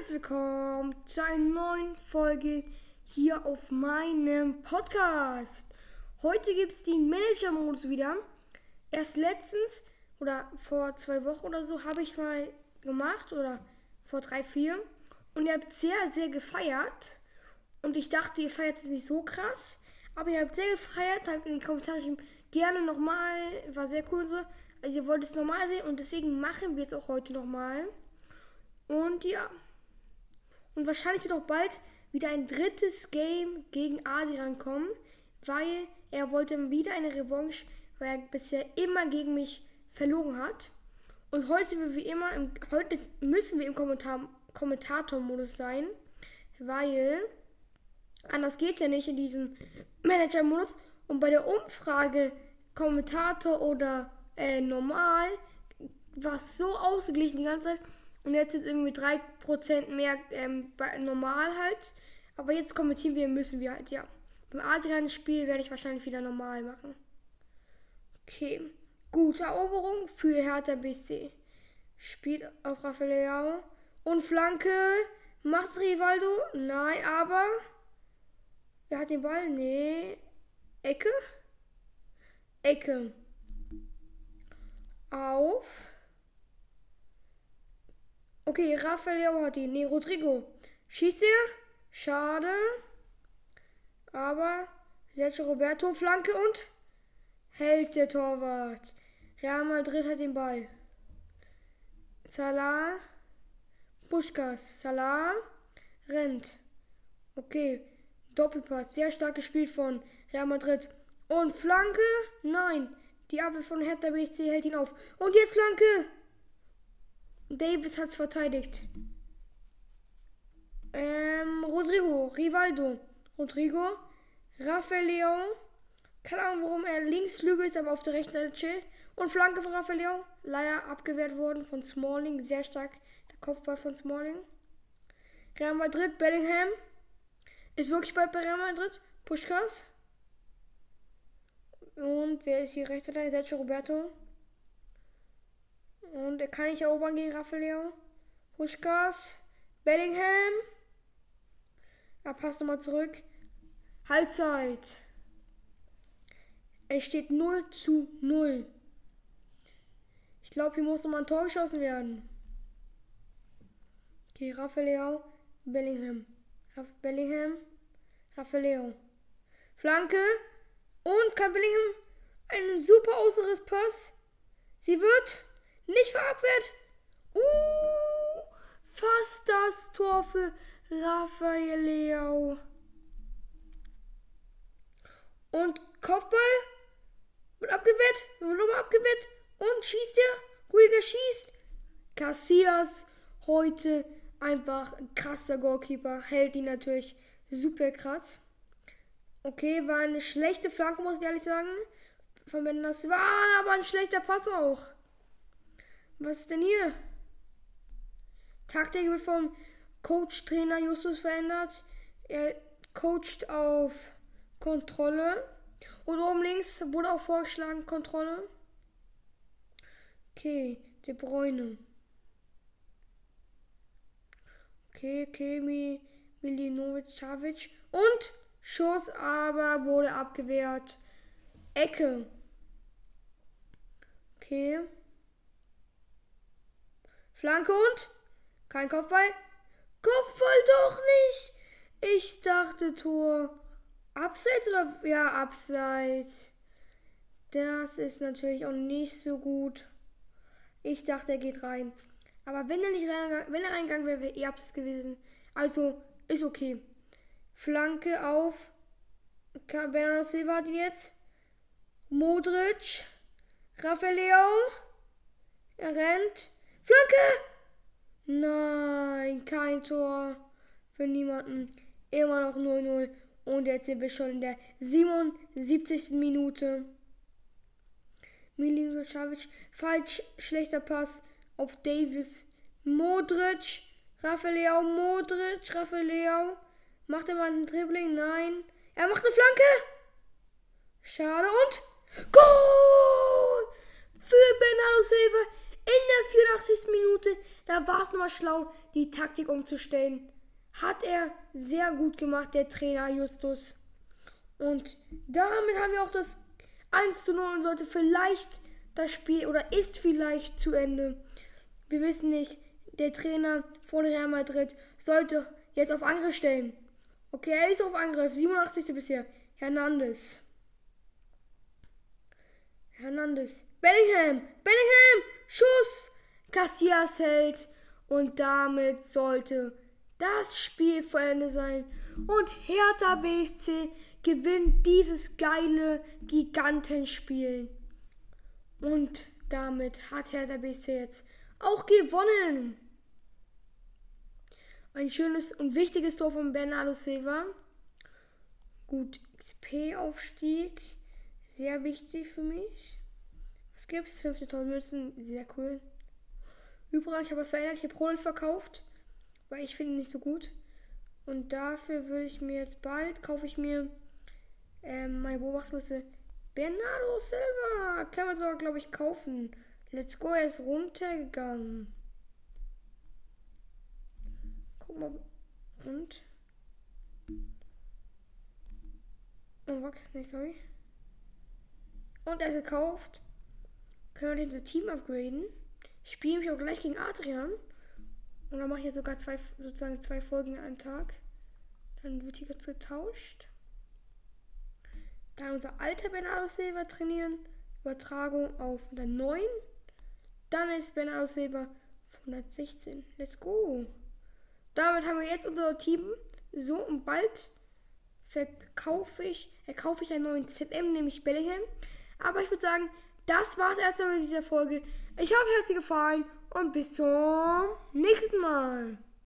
herzlich willkommen zu einer neuen Folge hier auf meinem Podcast. Heute gibt es den Manager-Modus wieder. Erst letztens oder vor zwei Wochen oder so habe ich es mal gemacht oder vor drei, vier. Und ihr habt sehr, sehr gefeiert. Und ich dachte, ihr feiert es nicht so krass. Aber ihr habt sehr gefeiert, habt in die Kommentare gerne nochmal, war sehr cool so. Also ihr wollt es nochmal sehen und deswegen machen wir es auch heute nochmal. Und ja. Und wahrscheinlich wird auch bald wieder ein drittes Game gegen Adrian kommen, weil er wollte wieder eine Revanche, weil er bisher immer gegen mich verloren hat. Und heute wie immer, im, heute müssen wir im Kommentar, Kommentator-Modus sein, weil anders geht es ja nicht in diesem Manager-Modus. Und bei der Umfrage Kommentator oder äh, normal war es so ausgeglichen die ganze Zeit. Und jetzt ist irgendwie 3% mehr ähm, normal halt. Aber jetzt kommentieren wir, müssen wir halt, ja. Beim Adrian-Spiel werde ich wahrscheinlich wieder normal machen. Okay. Gute Eroberung für Hertha BC. Spielt auf Rafael Und Flanke. Macht Rivaldo? Nein, aber. Wer hat den Ball? Nee. Ecke? Ecke. Auf. Okay, Rafael hat ihn. Nee, Rodrigo. Schießt er? Schade. Aber Sergio Roberto Flanke und hält der Torwart. Real Madrid hat den Ball. Salah. Buschkas. Salah rennt. Okay. Doppelpass. Sehr stark gespielt von Real Madrid. Und Flanke? Nein. Die Abwehr von Hertha BSC hält ihn auf. Und jetzt Flanke. Davis hat's verteidigt. Ähm, Rodrigo, Rivaldo. Rodrigo, Rafael Leon. Keine Ahnung, warum er links Flügel ist, aber auf der rechten Seite chillt. Und Flanke von Rafael Leon. Leider abgewehrt worden von Smalling. Sehr stark. Der Kopfball von Smalling. Real Madrid, Bellingham. Ist wirklich bald bei Real Madrid. Pushkas. Und wer ist hier rechts? Sergio Roberto. Und er kann nicht erobern gegen Rafael. Pushkas. Bellingham. Er passt nochmal zurück. Halbzeit. Es steht 0 zu 0. Ich glaube, hier muss nochmal ein Tor geschossen werden. Okay, Rafael. Bellingham. Raff Bellingham. Rafael. Flanke. Und kann Bellingham einen super außeres Pass. Sie wird nicht verabwehrt. Uh, fast das Tor für Rafael Leao. Und Kopfball wird abgewehrt, wird nochmal abgewehrt und schießt er. Rüdiger schießt. Cassias heute einfach ein krasser Goalkeeper, hält ihn natürlich super krass. Okay, war eine schlechte Flanke, muss ich ehrlich sagen. Von Mendes war aber ein schlechter Pass auch. Was ist denn hier? Taktik wird vom Coach-Trainer Justus verändert. Er coacht auf Kontrolle. Und oben links wurde auch vorgeschlagen Kontrolle. Okay, De Bruyne. Okay, Kemi, Milinovic, Savic. Und Schuss aber wurde abgewehrt. Ecke. Okay. Flanke und kein Kopfball. Kopfball doch nicht. Ich dachte Tor. Abseits oder ja, abseits. Das ist natürlich auch nicht so gut. Ich dachte, er geht rein. Aber wenn er nicht reingegangen, wenn er reingegangen wäre, wäre eh abseits gewesen. Also ist okay. Flanke auf Bernardo Silva hat jetzt. Modric. Rafael Er rennt. Flanke! Nein, kein Tor für niemanden. Immer noch 0-0. Und jetzt sind wir schon in der 77. Minute. Milinkovic, falsch, schlechter Pass auf Davis. Modric, Rafael Modric, Rafael Macht er mal ein Dribbling? Nein. Er macht eine Flanke. Schade. Und Goal für Bernardo Silva in der 84. Minute, da war es nochmal schlau, die Taktik umzustellen. Hat er sehr gut gemacht, der Trainer Justus. Und damit haben wir auch das 1 zu 0 und sollte vielleicht das Spiel oder ist vielleicht zu Ende. Wir wissen nicht, der Trainer von Real Madrid sollte jetzt auf Angriff stellen. Okay, er ist auf Angriff. 87. bisher. Hernandez. Hernandez. Bellingham. Bellingham. Schuss. Cassias hält. Und damit sollte das Spiel vor Ende sein. Und Hertha BSC gewinnt dieses geile Gigantenspiel. Und damit hat Hertha BSC jetzt auch gewonnen. Ein schönes und wichtiges Tor von Bernardo Silva. Gut, XP-Aufstieg. Sehr wichtig für mich. Was gibt's? 50.000 Münzen. Sehr cool. Übrigens, ich habe verändert. Ich habe Roland verkauft. Weil ich finde nicht so gut. Und dafür würde ich mir jetzt bald, kaufe ich mir ähm, meine Beobachtungsliste. Bernardo Silva. Kann man sogar, glaube ich, kaufen. Let's go, er ist runtergegangen. Guck mal. Und? Oh, fuck. Nee, sorry. Und er ist gekauft. Können wir unser Team upgraden. Spiele mich auch gleich gegen Adrian. Und dann mache ich jetzt sogar zwei, sozusagen zwei Folgen an einem Tag. Dann wird hier kurz getauscht. Dann unser alter Bernardo Silva trainieren. Übertragung auf 109. Dann ist Bernardo Silva 116. Let's go. Damit haben wir jetzt unser Team. So, und bald verkaufe ich, verkaufe ich einen neuen ZM, nämlich Bellingham. Aber ich würde sagen, das war es erstmal mit dieser Folge. Ich hoffe, es hat dir gefallen und bis zum nächsten Mal.